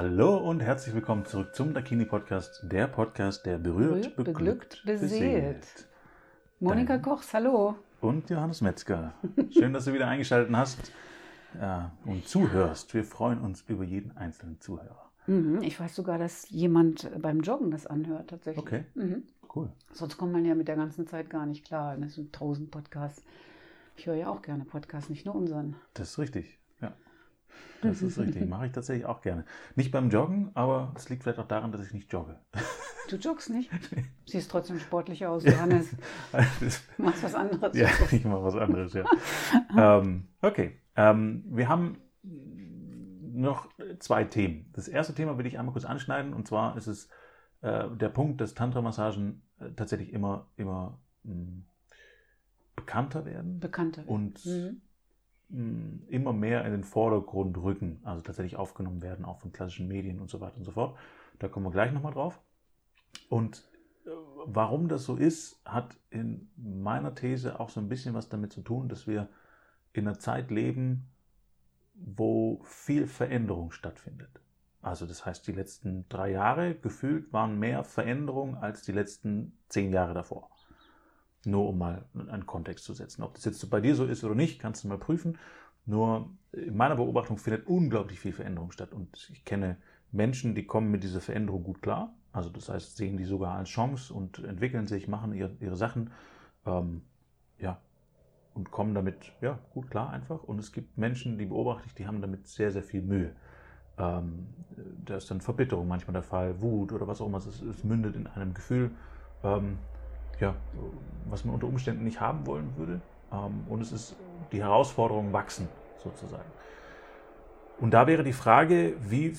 Hallo und herzlich willkommen zurück zum Dakini Podcast, der Podcast, der berührt, Berührt, beglückt, beglückt, beseelt. Monika Dein- Kochs, hallo. Und Johannes Metzger. Schön, dass du wieder eingeschaltet hast ja, und zuhörst. Wir freuen uns über jeden einzelnen Zuhörer. Mhm, ich weiß sogar, dass jemand beim Joggen das anhört, tatsächlich. Okay. Mhm. Cool. Sonst kommt man ja mit der ganzen Zeit gar nicht klar. Das sind tausend Podcasts. Ich höre ja auch gerne Podcasts, nicht nur unseren. Das ist richtig. Das ist richtig. Mache ich tatsächlich auch gerne. Nicht beim Joggen, aber es liegt vielleicht auch daran, dass ich nicht jogge. Du joggst nicht? Siehst trotzdem sportlich aus, Johannes. Du machst was anderes. Ja, ich mache was anderes, ja. ähm, okay. Ähm, wir haben noch zwei Themen. Das erste Thema will ich einmal kurz anschneiden und zwar ist es äh, der Punkt, dass Tantra-Massagen äh, tatsächlich immer, immer mh, bekannter werden Bekannte. und Mhm. Mh, immer mehr in den Vordergrund rücken, also tatsächlich aufgenommen werden, auch von klassischen Medien und so weiter und so fort. Da kommen wir gleich nochmal drauf. Und äh, warum das so ist, hat in meiner These auch so ein bisschen was damit zu tun, dass wir in einer Zeit leben, wo viel Veränderung stattfindet. Also das heißt, die letzten drei Jahre gefühlt waren mehr Veränderung als die letzten zehn Jahre davor. Nur um mal einen Kontext zu setzen. Ob das jetzt bei dir so ist oder nicht, kannst du mal prüfen. Nur in meiner Beobachtung findet unglaublich viel Veränderung statt. Und ich kenne Menschen, die kommen mit dieser Veränderung gut klar. Also das heißt, sehen die sogar als Chance und entwickeln sich, machen ihre, ihre Sachen. Ähm, ja, und kommen damit ja, gut klar einfach. Und es gibt Menschen, die beobachte ich, die haben damit sehr, sehr viel Mühe. Ähm, da ist dann Verbitterung manchmal der Fall, Wut oder was auch immer. Es, es mündet in einem Gefühl, ähm, ja, was man unter Umständen nicht haben wollen würde. Ähm, und es ist die Herausforderung wachsen, sozusagen. Und da wäre die Frage, wie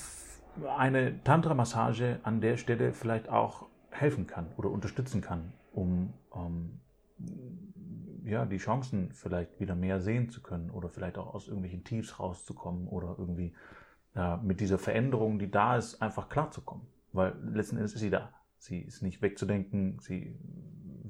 eine Tantra-Massage an der Stelle vielleicht auch helfen kann oder unterstützen kann, um ähm, ja, die Chancen vielleicht wieder mehr sehen zu können oder vielleicht auch aus irgendwelchen Tiefs rauszukommen oder irgendwie ja, mit dieser Veränderung, die da ist, einfach klarzukommen. Weil letzten Endes ist sie da. Sie ist nicht wegzudenken, sie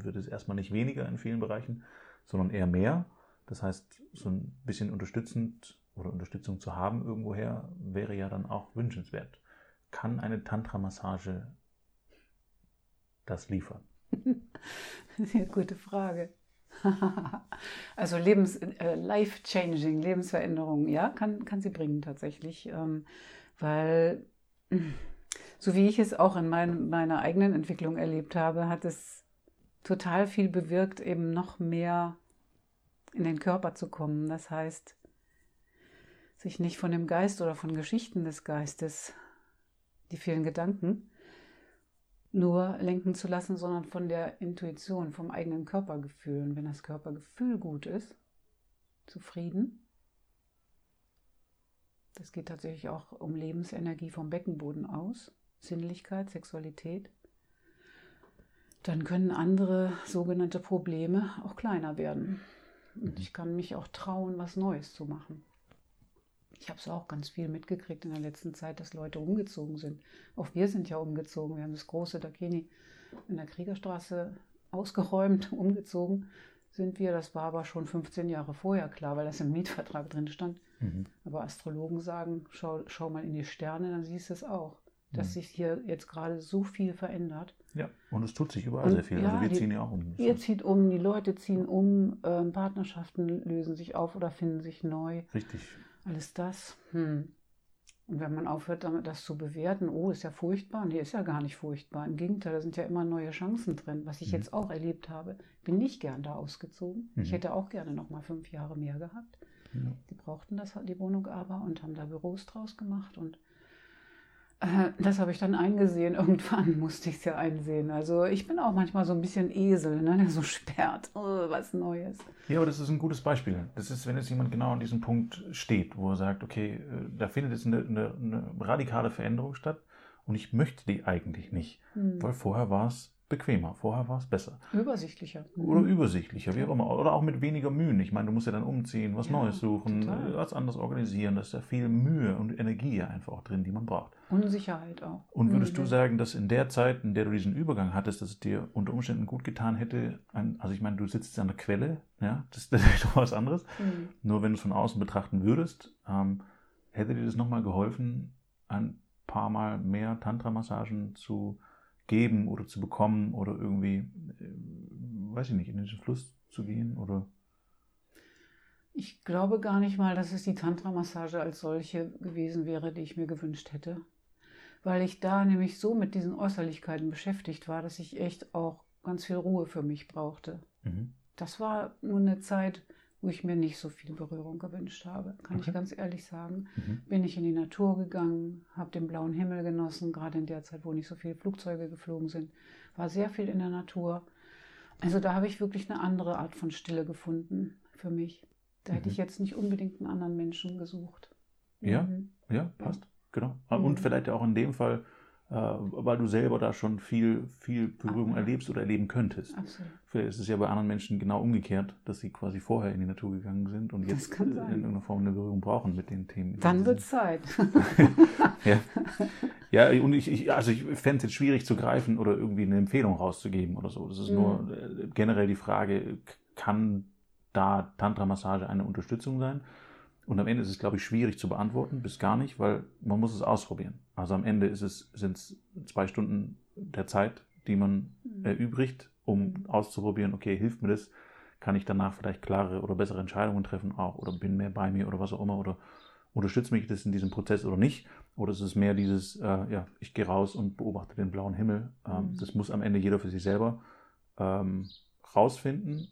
wird es erstmal nicht weniger in vielen Bereichen, sondern eher mehr. Das heißt, so ein bisschen unterstützend oder Unterstützung zu haben irgendwoher wäre ja dann auch wünschenswert. Kann eine Tantra-Massage das liefern? Sehr gute Frage. also Lebens, äh, life-changing, Lebensveränderung, ja, kann, kann sie bringen tatsächlich. Ähm, weil, so wie ich es auch in mein, meiner eigenen Entwicklung erlebt habe, hat es total viel bewirkt, eben noch mehr in den Körper zu kommen. Das heißt, sich nicht von dem Geist oder von Geschichten des Geistes, die vielen Gedanken, nur lenken zu lassen, sondern von der Intuition, vom eigenen Körpergefühl. Und wenn das Körpergefühl gut ist, zufrieden, das geht tatsächlich auch um Lebensenergie vom Beckenboden aus, Sinnlichkeit, Sexualität, dann können andere sogenannte Probleme auch kleiner werden. Und ich kann mich auch trauen, was Neues zu machen. Ich habe es auch ganz viel mitgekriegt in der letzten Zeit, dass Leute umgezogen sind. Auch wir sind ja umgezogen. Wir haben das große Dakini in der Kriegerstraße ausgeräumt, umgezogen sind wir. Das war aber schon 15 Jahre vorher klar, weil das im Mietvertrag drin stand. Mhm. Aber Astrologen sagen, schau, schau mal in die Sterne, dann siehst du es auch, dass Mhm. sich hier jetzt gerade so viel verändert. Ja, und es tut sich überall Und sehr viel. ja, also wir die- ziehen ja auch um. Ihr zieht um, die Leute ziehen um, ähm, Partnerschaften lösen sich auf oder finden sich neu. Richtig. Alles das. Hm. Und wenn man aufhört, damit das zu bewerten, oh, ist ja furchtbar. Nee, ist ja gar nicht furchtbar. Im Gegenteil, da sind ja immer neue Chancen drin, was ich Mhm. jetzt auch erlebt habe. Bin nicht gern da ausgezogen. Ich Mhm. hätte auch gerne noch mal fünf Jahre mehr gehabt. Ja. Die brauchten das, die Wohnung aber und haben da Büros draus gemacht. Und das habe ich dann eingesehen. Irgendwann musste ich es ja einsehen. Also ich bin auch manchmal so ein bisschen Esel, ne, der so sperrt. Oh, was Neues. Ja, aber das ist ein gutes Beispiel. Das ist, wenn jetzt jemand genau an diesem Punkt steht, wo er sagt, okay, äh, da findet jetzt eine, eine, eine radikale Veränderung statt und ich möchte die eigentlich nicht, Hm. weil vorher war es bequemer, vorher war es besser. Übersichtlicher. Oder übersichtlicher, wie auch immer. Oder auch mit weniger Mühen. Ich meine, du musst ja dann umziehen, was Ja, Neues suchen, total. äh, was anderes organisieren. Da ist ja viel Mühe und Energie einfach auch drin, die man braucht. Unsicherheit auch. Und würdest Mhm. du sagen, dass in der Zeit, in der du diesen Übergang hattest, dass es dir unter Umständen gut getan hätte, ein, also ich meine, du sitzt an der Quelle, ja, das, das ist doch was anderes. Mhm. Nur wenn du es von außen betrachten würdest, ähm, hätte dir das nochmal geholfen, an paar Mal mehr Tantra-Massagen zu geben oder zu bekommen oder irgendwie, äh, weiß ich nicht, in diesen Fluss zu gehen oder? Ich glaube gar nicht mal, dass es die Tantra-Massage als solche gewesen wäre, die ich mir gewünscht hätte. Weil ich da nämlich so mit diesen Äußerlichkeiten beschäftigt war, dass ich echt auch ganz viel Ruhe für mich brauchte. Mhm. Das war nur eine Zeit, wo ich mir nicht so viel Berührung gewünscht habe, kann okay. ich ganz ehrlich sagen. Mhm. Bin ich in die Natur gegangen, habe den blauen Himmel genossen, gerade in der Zeit, wo nicht so viele Flugzeuge geflogen sind, war sehr viel in der Natur. Also da habe ich wirklich eine andere Art von Stille gefunden für mich. Da mhm. hätte ich jetzt nicht unbedingt einen anderen Menschen gesucht. Ja, mhm. ja, passt. Genau. Und mhm. vielleicht auch in dem Fall weil du selber da schon viel, viel Berührung erlebst oder erleben könntest. Absolut. Vielleicht ist es ja bei anderen Menschen genau umgekehrt, dass sie quasi vorher in die Natur gegangen sind und jetzt in irgendeiner Form eine Berührung brauchen mit den Themen. Dann wird Zeit. ja. ja, und ich, ich also ich fände es jetzt schwierig zu greifen oder irgendwie eine Empfehlung rauszugeben oder so. Das ist mhm. nur äh, generell die Frage, kann da Tantra-Massage eine Unterstützung sein? Und am Ende ist es, glaube ich, schwierig zu beantworten, bis gar nicht, weil man muss es ausprobieren. Also am Ende ist es, sind es zwei Stunden der Zeit, die man mhm. erübrigt, um auszuprobieren, okay, hilft mir das? Kann ich danach vielleicht klare oder bessere Entscheidungen treffen auch oder bin mehr bei mir oder was auch immer oder unterstützt mich das in diesem Prozess oder nicht? Oder ist es mehr dieses, äh, ja, ich gehe raus und beobachte den blauen Himmel? Ähm, mhm. Das muss am Ende jeder für sich selber ähm, rausfinden.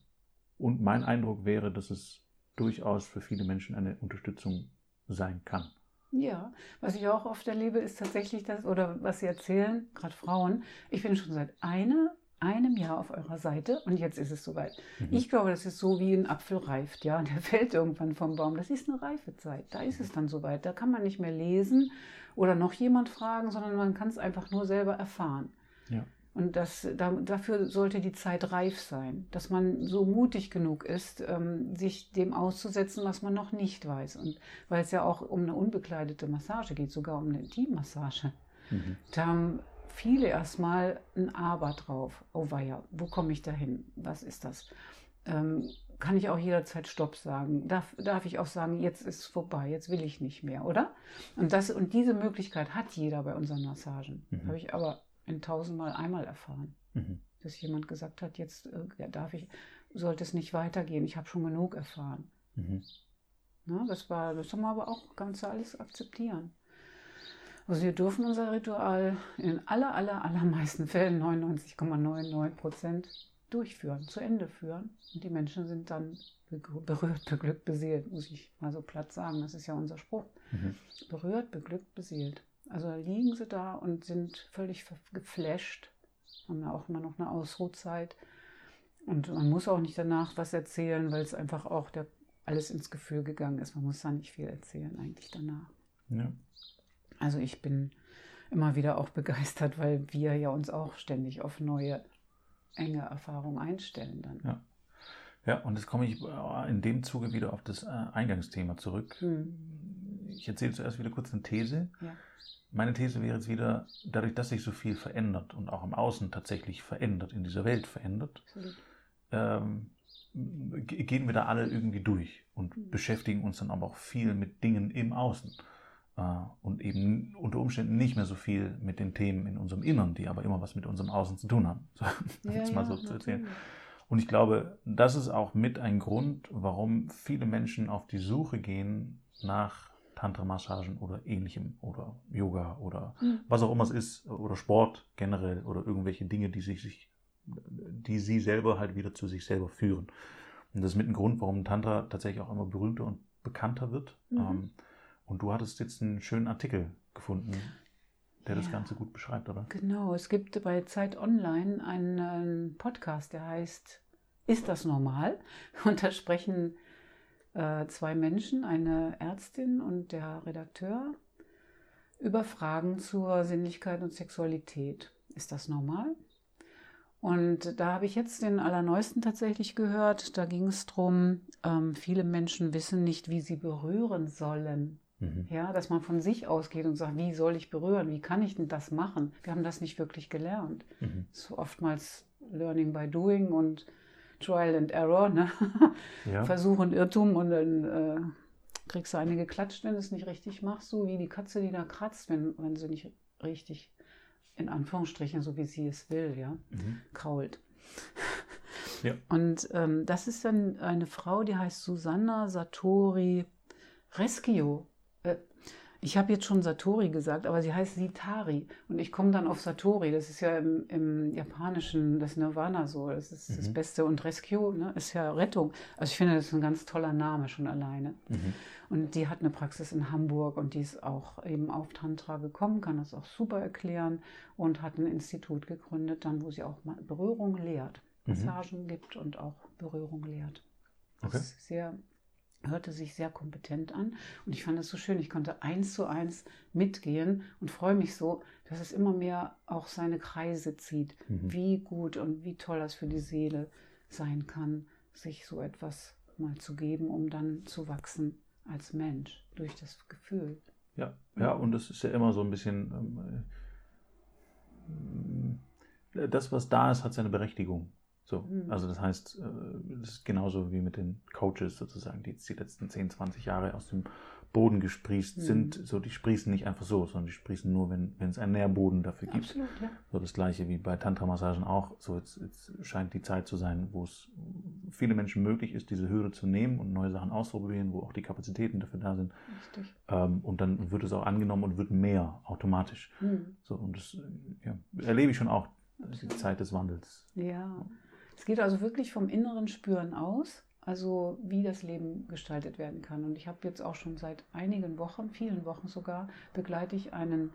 Und mein Eindruck wäre, dass es durchaus für viele Menschen eine Unterstützung sein kann. Ja, was ich auch oft erlebe, ist tatsächlich das, oder was Sie erzählen, gerade Frauen, ich bin schon seit eine, einem Jahr auf eurer Seite und jetzt ist es soweit. Mhm. Ich glaube, das ist so wie ein Apfel reift, ja, der fällt irgendwann vom Baum. Das ist eine Reifezeit, da ist es dann soweit. Da kann man nicht mehr lesen oder noch jemand fragen, sondern man kann es einfach nur selber erfahren. Ja. Und das, da, dafür sollte die Zeit reif sein, dass man so mutig genug ist, ähm, sich dem auszusetzen, was man noch nicht weiß. Und weil es ja auch um eine unbekleidete Massage geht, sogar um eine Intimmassage, mhm. da haben viele erstmal ein Aber drauf. Oh weia, wo komme ich da hin? Was ist das? Ähm, kann ich auch jederzeit Stopp sagen? Darf, darf ich auch sagen, jetzt ist es vorbei, jetzt will ich nicht mehr, oder? Und, das, und diese Möglichkeit hat jeder bei unseren Massagen. Mhm. Habe ich aber in tausendmal einmal erfahren. Mhm. Dass jemand gesagt hat, jetzt äh, darf ich, sollte es nicht weitergehen, ich habe schon genug erfahren. Mhm. Na, das war, das haben wir aber auch ganz alles akzeptieren. Also wir dürfen unser Ritual in aller, aller, allermeisten Fällen, 99,99 Prozent, durchführen, zu Ende führen. Und die Menschen sind dann berührt, beglückt, beseelt, muss ich mal so platt sagen. Das ist ja unser Spruch. Mhm. Berührt, beglückt, beseelt. Also liegen sie da und sind völlig geflasht, haben ja auch immer noch eine Ausruhzeit. Und man muss auch nicht danach was erzählen, weil es einfach auch der, alles ins Gefühl gegangen ist. Man muss da nicht viel erzählen eigentlich danach. Ja. Also ich bin immer wieder auch begeistert, weil wir ja uns auch ständig auf neue enge Erfahrungen einstellen dann. Ja. Ja, und jetzt komme ich äh, in dem Zuge wieder auf das äh, Eingangsthema zurück. Hm. Ich erzähle zuerst wieder kurz eine These. Ja. Meine These wäre jetzt wieder, dadurch, dass sich so viel verändert und auch im Außen tatsächlich verändert, in dieser Welt verändert, ähm, gehen wir da alle irgendwie durch und mhm. beschäftigen uns dann aber auch viel mit Dingen im Außen äh, und eben unter Umständen nicht mehr so viel mit den Themen in unserem Innern, die aber immer was mit unserem Außen zu tun haben. So, ja, mal so ja, zu erzählen. Und ich glaube, das ist auch mit ein Grund, warum viele Menschen auf die Suche gehen nach Tantra-Massagen oder ähnlichem oder Yoga oder mhm. was auch immer es ist oder Sport generell oder irgendwelche Dinge, die sich, die sie selber halt wieder zu sich selber führen. Und das ist mit ein Grund, warum Tantra tatsächlich auch immer berühmter und bekannter wird. Mhm. Ähm, und du hattest jetzt einen schönen Artikel gefunden, der ja. das Ganze gut beschreibt, oder? Genau, es gibt bei Zeit Online einen Podcast, der heißt Ist das normal? Und da sprechen äh, zwei Menschen, eine Ärztin und der Redakteur, über Fragen zur Sinnlichkeit und Sexualität. Ist das normal? Und da habe ich jetzt den allerneuesten tatsächlich gehört. Da ging es darum, ähm, viele Menschen wissen nicht, wie sie berühren sollen. Mhm. Ja, dass man von sich ausgeht und sagt, wie soll ich berühren? Wie kann ich denn das machen? Wir haben das nicht wirklich gelernt. Mhm. So oftmals Learning by Doing und Trial and Error, ne? ja. Versuch und Irrtum und dann äh, kriegst du eine geklatscht, wenn du es nicht richtig machst, so wie die Katze, die da kratzt, wenn, wenn sie nicht richtig, in Anführungsstrichen, so wie sie es will, ja, Mhm. krault. Ja. Und ähm, das ist dann eine Frau, die heißt Susanna Satori Rescue. Äh, ich habe jetzt schon Satori gesagt, aber sie heißt Sitari. Und ich komme dann auf Satori. Das ist ja im, im Japanischen das Nirvana so. Das ist das Mhm. Beste. Und Rescue ne, ist ja Rettung. Also ich finde, das ist ein ganz toller Name schon alleine. Mhm. Und die hat eine Praxis in Hamburg und die ist auch eben auf Tantra gekommen, kann das auch super erklären und hat ein Institut gegründet, dann wo sie auch Berührung lehrt, Mhm. Massagen gibt und auch Berührung lehrt. Das Okay. ist sehr, hörte sich sehr kompetent an und ich fand es so schön. Ich konnte eins zu eins mitgehen und freue mich so, dass es immer mehr auch seine Kreise zieht. Mhm. Wie gut und wie toll das für die Seele sein kann, sich so etwas mal zu geben, um dann zu wachsen als Mensch durch das Gefühl. Ja, ja, und es ist ja immer so ein bisschen, ähm, äh, das, was da ist, hat seine Berechtigung. So, Mhm. also das heißt, äh, das ist genauso wie mit den Coaches sozusagen, die jetzt die letzten 10, 20 Jahre aus dem Boden gesprießt Mhm. sind. So, die sprießen nicht einfach so, sondern die sprießen nur, wenn, wenn es einen Nährboden dafür gibt. Absolut, ja. So das gleiche wie bei Tantra-Massagen auch. So jetzt, jetzt scheint die Zeit zu sein, wo es viele Menschen möglich ist, diese Hürde zu nehmen und neue Sachen auszuprobieren, wo auch die Kapazitäten dafür da sind. Richtig. Ähm, und dann wird es auch angenommen und wird mehr automatisch. Mhm. So, und das ja, erlebe ich schon auch, die Absolut. Zeit des Wandels. Ja. Es geht also wirklich vom inneren Spüren aus, also wie das Leben gestaltet werden kann. Und ich habe jetzt auch schon seit einigen Wochen, vielen Wochen sogar, begleite ich einen,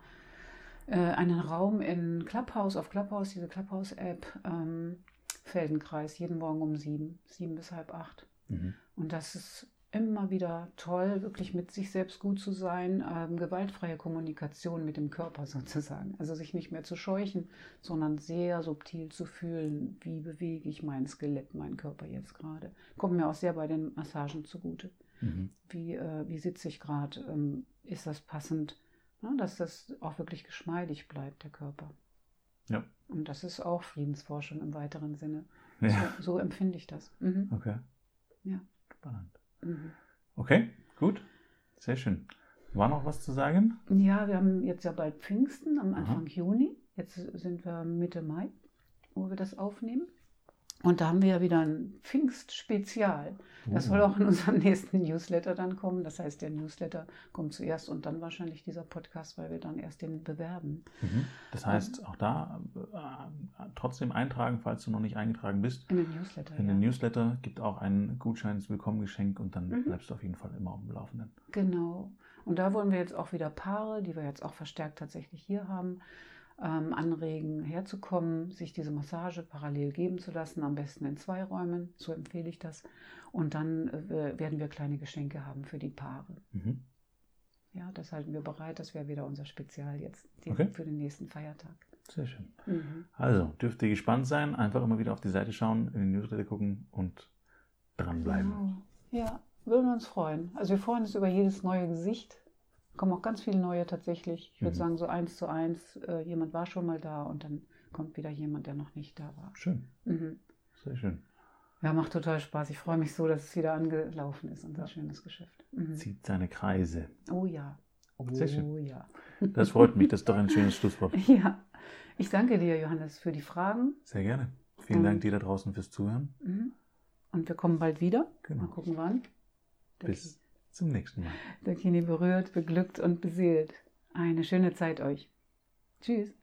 äh, einen Raum in Clubhouse, auf Clubhouse, diese Clubhouse-App, ähm, Feldenkreis, jeden Morgen um sieben, sieben bis halb acht. Mhm. Und das ist immer wieder toll, wirklich mit sich selbst gut zu sein, ähm, gewaltfreie Kommunikation mit dem Körper sozusagen. Also sich nicht mehr zu scheuchen, sondern sehr subtil zu fühlen, wie bewege ich mein Skelett, meinen Körper jetzt gerade. Kommt mir auch sehr bei den Massagen zugute. Mhm. Wie, äh, wie sitze ich gerade? Ähm, ist das passend? Ne, dass das auch wirklich geschmeidig bleibt, der Körper. Ja. Und das ist auch Friedensforschung im weiteren Sinne. Ja, So, so empfinde ich das. Mhm. okay. Ja. Spannend. Okay, gut. Sehr schön. War noch was zu sagen? Ja, wir haben jetzt ja bald Pfingsten am Aha. Anfang Juni. Jetzt sind wir Mitte Mai, wo wir das aufnehmen. Und da haben wir ja wieder ein Pfingstspezial. Das soll auch in unserem nächsten Newsletter dann kommen. Das heißt, der Newsletter kommt zuerst und dann wahrscheinlich dieser Podcast, weil wir dann erst den bewerben. Mhm. Das heißt, auch da äh, trotzdem eintragen, falls du noch nicht eingetragen bist. In den Newsletter. In ja. den Newsletter gibt auch einen Gutschein ins Willkommengeschenk und dann Mhm. bleibst du auf jeden Fall immer auf dem Laufenden. Genau. Und da wollen wir jetzt auch wieder Paare, die wir jetzt auch verstärkt tatsächlich hier haben, ähm, anregen, herzukommen, sich diese Massage parallel geben zu lassen, am besten in zwei Räumen, so empfehle ich das. Und dann äh, werden wir kleine Geschenke haben für die Paare. Mhm. Ja, das halten wir bereit. Das wäre wieder unser Spezial jetzt die, Okay. für den nächsten Feiertag. Sehr schön. Mhm. Also, dürft ihr gespannt sein. Einfach immer wieder auf die Seite schauen, in den Newsletter gucken und dranbleiben. Genau. Ja, würden wir uns freuen. Also wir freuen uns über jedes neue Gesicht. Kommen auch ganz viele neue tatsächlich. Ich würde Mhm. sagen, so eins zu eins, äh, jemand war schon mal da und dann kommt wieder jemand, der noch nicht da war. Schön. Mhm. Sehr schön. Ja, macht total Spaß. Ich freue mich so, dass es wieder angelaufen ist, unser schönes Geschäft. Mhm. Zieht seine Kreise. Oh ja. Oh Sehr schön. ja. Das freut mich. Das ist doch ein schönes Schlusswort. Ja. Ich danke dir, Johannes, für die Fragen. Sehr gerne. Vielen Und- Dank dir da draußen fürs Zuhören. Mhm. Und wir kommen bald wieder. Mal Genau. gucken, wann. Bis zum nächsten Mal. Der Kini berührt, beglückt und beseelt. Eine schöne Zeit euch. Tschüss.